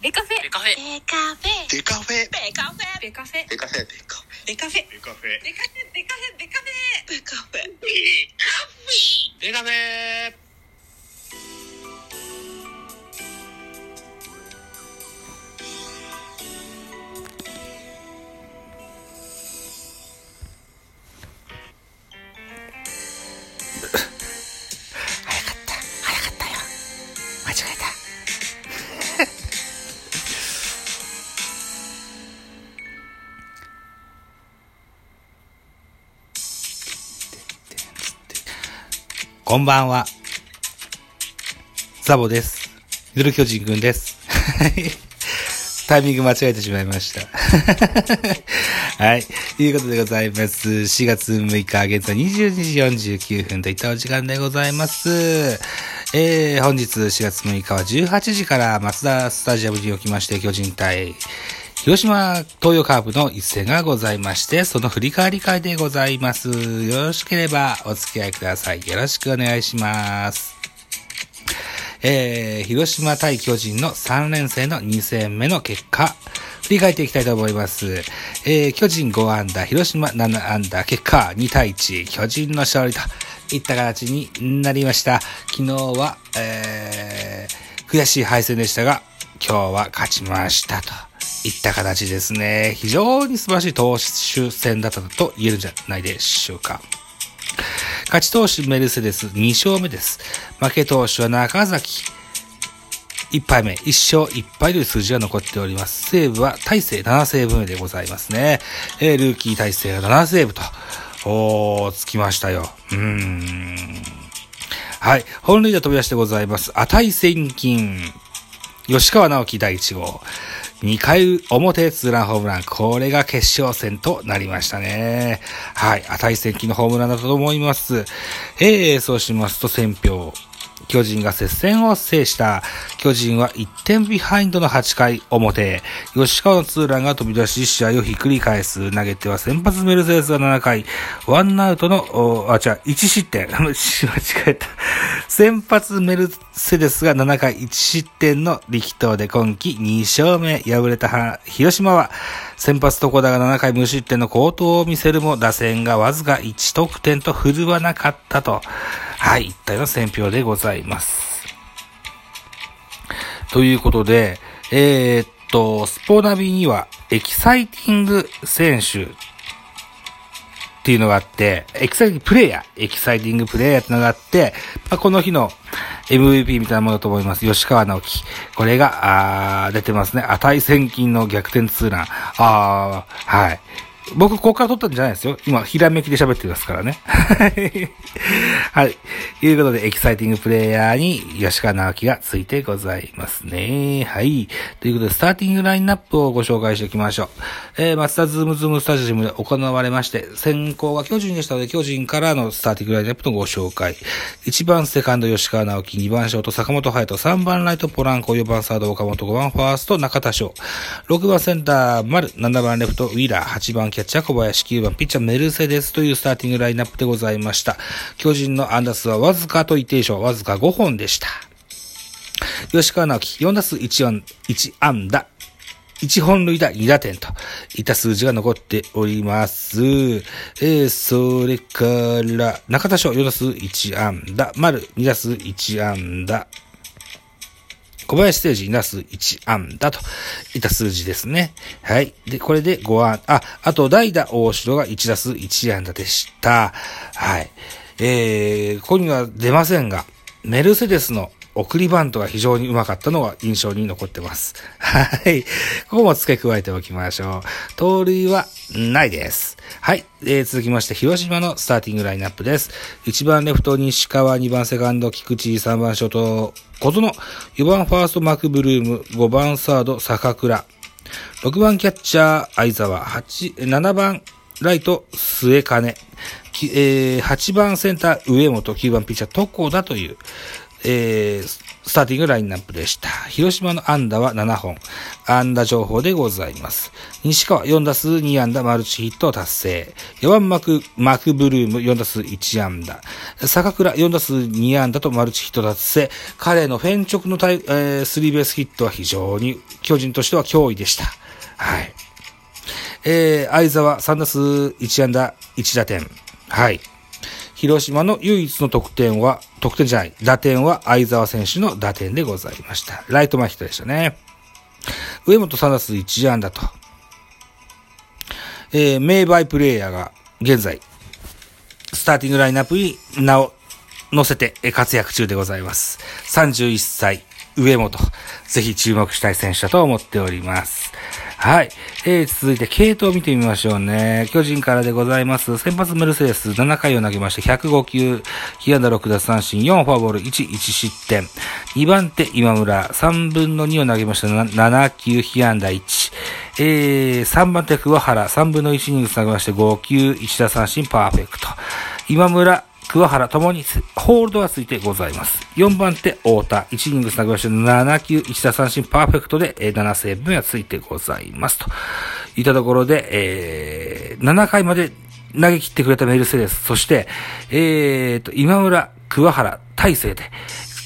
ベカフェ。ベカフェ。ベカフェ。デカフェ。ベカフェベカフェ。デカフェ。デカフベカフェ。ェデカフェベカフェベカフェ。ベカフェ。ベカフェ。ベカフェこんばんは。ザボです。ミドル巨人くんです。タイミング間違えてしまいました。はい。ということでございます。4月6日、現在22時49分といったお時間でございます。えー、本日4月6日は18時から松田スタジアムにおきまして巨人対広島東洋カープの一戦がございまして、その振り返り会でございます。よろしければお付き合いください。よろしくお願いします。えー、広島対巨人の3連戦の2戦目の結果、振り返っていきたいと思います。えー、巨人5安打、広島7安打、結果2対1、巨人の勝利といった形になりました。昨日は、えー、悔しい敗戦でしたが、今日は勝ちましたといった形ですね。非常に素晴らしい投手戦だったと言えるんじゃないでしょうか。勝ち投手メルセデス2勝目です。負け投手は中崎。1敗目、1勝1敗という数字が残っております。セーブは大勢7セーブ目でございますね。えールーキー大勢が7セーブと、おー、つきましたよ。うーん。はい。本塁打飛び出してございます。値千金。吉川直樹第1号。2回表ツーランホームラン。これが決勝戦となりましたね。はい。値戦記のホームランだと思います。えー、そうしますと選票。巨人が接戦を制した。巨人は1点ビハインドの8回表。吉川のツーランが飛び出し、試合をひっくり返す。投げては先発メルセデスが7回。ワンアウトの、あ、違う、1失点。間違えた。先発メルセデスが7回1失点の力投で今季2勝目。敗れた広島は、先発床田が7回無失点の好投を見せるも、打線がわずか1得点と振るわなかったと。はい、一体の戦評でございます。ということで、えー、っと、スポナビには、エキサイティング選手っていうのがあって、エキサイティングプレイヤー、エキサイティングプレイヤーってのがあって、まあ、この日の MVP みたいなものだと思います。吉川尚輝。これが、あー出てますね。値千金の逆転ツーラン。あー、はい。僕、ここから撮ったんじゃないですよ。今、ひらめきで喋ってますからね。はい。ということで、エキサイティングプレイヤーに吉川尚輝がついてございますね。はい。ということで、スターティングラインナップをご紹介しておきましょう。えー、松田ズームズームスタジアムで行われまして、先攻は巨人でしたので、巨人からのスターティングラインナップのご紹介。1番セカンド吉川直樹、2番ショート坂本隼人、3番ライトポランコ、4番サード岡本、5番ファースト中田翔、6番センター丸、7番レフトウィーラー、8番キャッチャー小林、9番ピッチャーメルセデスというスターティングラインナップでございました。巨人の安打数はわずかと言っていいでしょう。わずか5本でした。吉川直樹、4打数1安1安打。1本塁打2打点といった数字が残っております。えー、それから、中田翔4打数1安打、丸2打数1安打、小林誠二2打数1安打といった数字ですね。はい。で、これで5安、あ、あと代打大城が1打数1安打でした。はい。えー、ここには出ませんが、メルセデスの送りバントが非常にうまかったのが印象に残ってます。はい。ここも付け加えておきましょう。盗塁はないです。はい。えー、続きまして、広島のスターティングラインナップです。1番レフト西川、2番セカンド菊池、3番ショート小園、4番ファーストマクブルーム、5番サード坂倉、6番キャッチャー相沢、8、7番ライト末金、えー、8番センター上本、9番ピッチャー床田という、えー、スターティングラインナップでした。広島の安打は7本。安打情報でございます。西川4打数2安打マルチヒット達成。4番マク、マクブルーム4打数1安打。坂倉4打数2安打とマルチヒット達成。彼のフェン直のタイ、えー、スリーベースヒットは非常に巨人としては脅威でした。はい。えー、相沢3打数1安打1打点。はい。広島の唯一の得点は、得点じゃない、打点は相沢選手の打点でございました。ライト前ヒットでしたね。上本3打数1安打と。えー、名バイプレイヤーが現在、スターティングラインナップに名を乗せて活躍中でございます。31歳、上本。ぜひ注目したい選手だと思っております。はい。えー、続いて、系統を見てみましょうね。巨人からでございます。先発メルセデス、7回を投げまして、105球、被安打6奪三振、4フォアボール、1、1失点。2番手、今村、3分の2を投げました、7球、被安打1。えー、3番手、桑原、3分の1イニング投げまして、5球、1打三振、パーフェクト。今村、桑原ともにホールドがついてございます。4番手、太田。1イニングつなぎまして、7球、1打三振、パーフェクトで、7セーブがついてございます。といったところで、えー、7回まで投げ切ってくれたメルセデス。そして、えーと、今村、桑原、大勢で、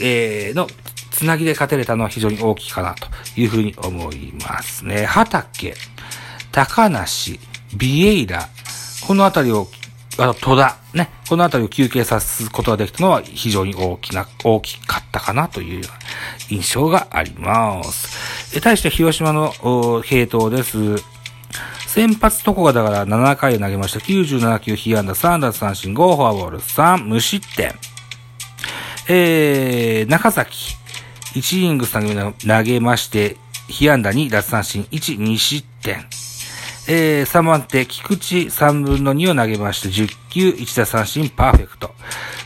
えー、の、つなぎで勝てれたのは非常に大きいかなというふうに思いますね。畑、高梨、ビエイラ、このあたりをあの、戸田、ね、このあたりを休憩さすことができたのは非常に大きな、大きかったかなというような印象があります。え対して広島のお系統です。先発とこがだから7回を投げました。97球、被安打3奪三振、5フォアボール、3無失点。えー、中崎、1イニングス投げまして、被安打2奪三振、1、2失点。えー、3番手、菊池3分の2を投げまして、10球、1打三振、パーフェクト。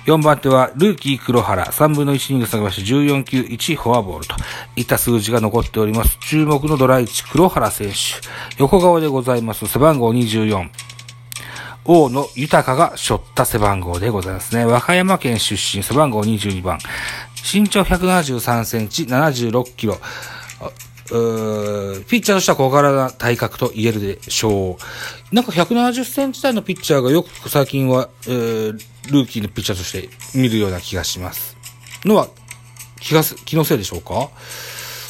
4番手は、ルーキー黒原、3分の1イニング投げまして、14球、1フォアボールといった数字が残っております。注目のドラ1、黒原選手。横顔でございます。背番号24。大野豊が背負った背番号でございますね。和歌山県出身、背番号22番。身長173センチ、76キロ。うーピッチャーとしては小柄な体格と言えるでしょう。なんか170センチ台のピッチャーがよく最近は、えー、ルーキーのピッチャーとして見るような気がします。のは、気がす、気のせいでしょうか？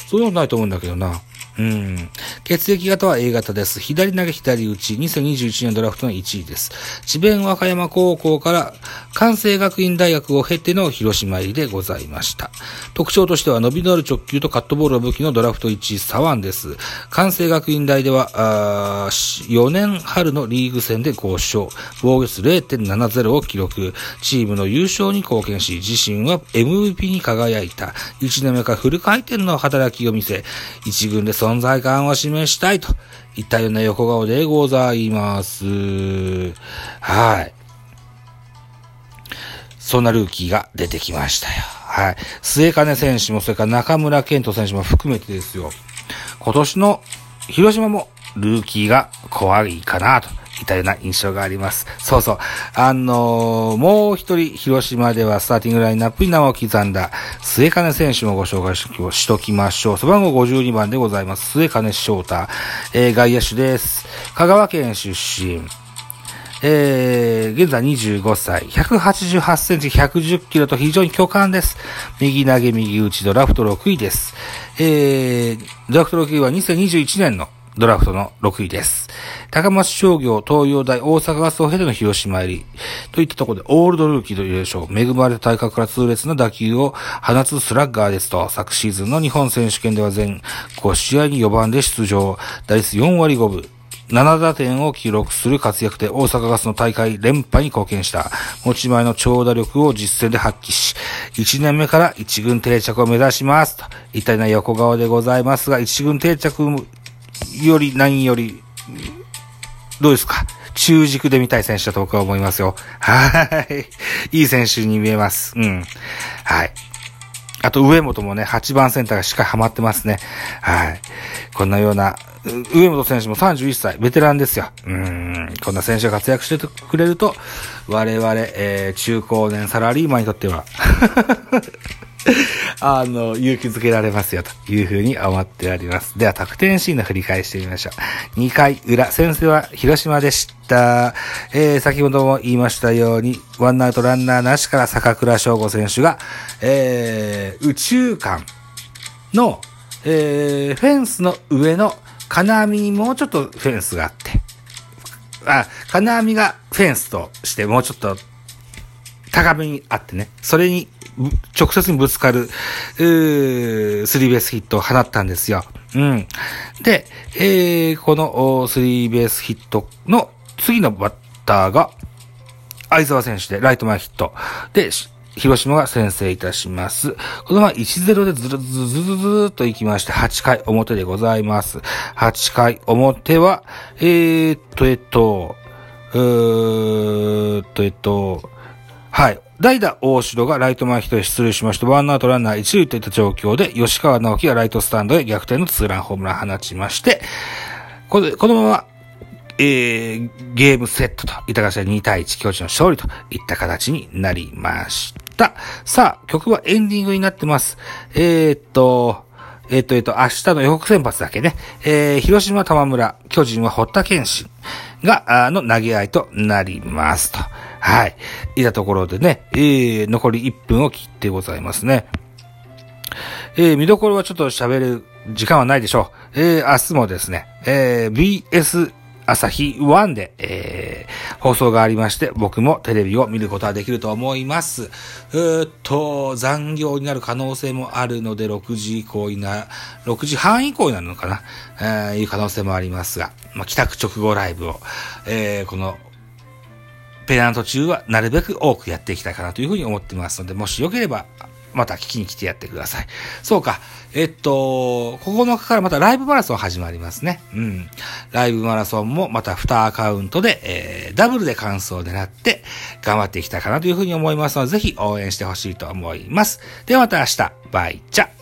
そういうことないと思うんだけどな。うん。血液型は A 型です。左投げ左打ち、2021年ドラフトの1位です。智弁和歌山高校から関西学院大学を経ての広島入りでございました。特徴としては伸びのある直球とカットボールを武器のドラフト1位左腕です。関西学院大では、あ4年春のリーグ戦で5勝、防御率0.70を記録、チームの優勝に貢献し、自身は MVP に輝いた。1年目からフル回転の働きを見せ、一軍で存在感を示したいといったような横顔でございます。はい。そんなルーキーが出てきましたよ。はい。末金選手も、それから中村健人選手も含めてですよ。今年の広島もルーキーが怖いかなと。いたような印象があります。そうそう。あのーもう一人、広島ではスターティングラインナップに名を刻んだ、末金選手もご紹介ししときましょう。背番号52番でございます。末金翔太。えー外野手です。香川県出身。えー、現在25歳、188センチ、110キロと非常に巨漢です。右投げ右打ちドラフト6位です。えー、ドラフト6位は2021年のドラフトの6位です。高松商業、東洋大、大阪ガスを経ての広島入り。といったところで、オールドルーキーというでしょう。恵まれた体格から痛烈な打球を放つスラッガーですと、昨シーズンの日本選手権では全5試合に4番で出場。打率4割5分。7打点を記録する活躍で大阪ガスの大会連覇に貢献した持ち前の長打力を実戦で発揮し、1年目から1軍定着を目指します。といったような横顔でございますが、1軍定着より何より、どうですか？中軸で見たい選手だと僕は思いますよ。はい。いい選手に見えます。うん。はい。あと、上本もね、8番センターがしっかりハマってますね。はい。こんなような、上本選手も31歳、ベテランですよ。うん。こんな選手が活躍してくれると、我々、えー、中高年サラリーマンにとっては、あの、勇気づけられますよ、というふうに思っております。では、得点シーンの振り返してみましょう。2回裏、先生は広島でした。えー、先ほども言いましたように、ワンアウトランナーなしから坂倉翔吾選手が、えー、宇宙間の、えー、フェンスの上の金網にもうちょっとフェンスがあって、あ、金網がフェンスとしてもうちょっと高めにあってね、それに直接にぶつかる、うースリーベースヒットを放ったんですよ。うん。で、えー、このスリーベースヒットの次のバッターが、相沢選手でライト前ヒット。で、広島が先制いたします。このまま1-0でずるずるずるずるっと行きまして、8回表でございます。8回表は、えー、っと、えっと、うーっと、えっと、はい。代打大城がライト前ヒットで出塁しまして、ワンアウトランナー一塁といった状況で、吉川直樹がライトスタンドへ逆転のツーランホームラン放ちまして、ここのまま、えー、ゲームセットといった形で2対1、巨人の勝利といった形になりました。さあ、曲はエンディングになってます。えー、っと、えっと、えっと、明日の予告先発だけね、えー、広島玉村、巨人は堀田健信が、あの、投げ合いとなりますと。はい。いたところでね、えー、残り1分を切ってございますね。えー、見どころはちょっと喋る時間はないでしょう。えー、明日もですね、えー、BS 朝日1で、えー、放送がありまして、僕もテレビを見ることができると思います。うーっと、残業になる可能性もあるので、6時以降にな、6時半以降になるのかな、えー、いう可能性もありますが、まあ、帰宅直後ライブを、えー、この、ペナント中はなるべく多くやっていきたいかなというふうに思ってますので、もしよければ、また聞きに来てやってください。そうか。えっと、9日からまたライブマラソン始まりますね。うん。ライブマラソンもまた2アカウントで、えー、ダブルで完走を狙って頑張っていきたいかなというふうに思いますので、ぜひ応援してほしいと思います。ではまた明日。バイチャ。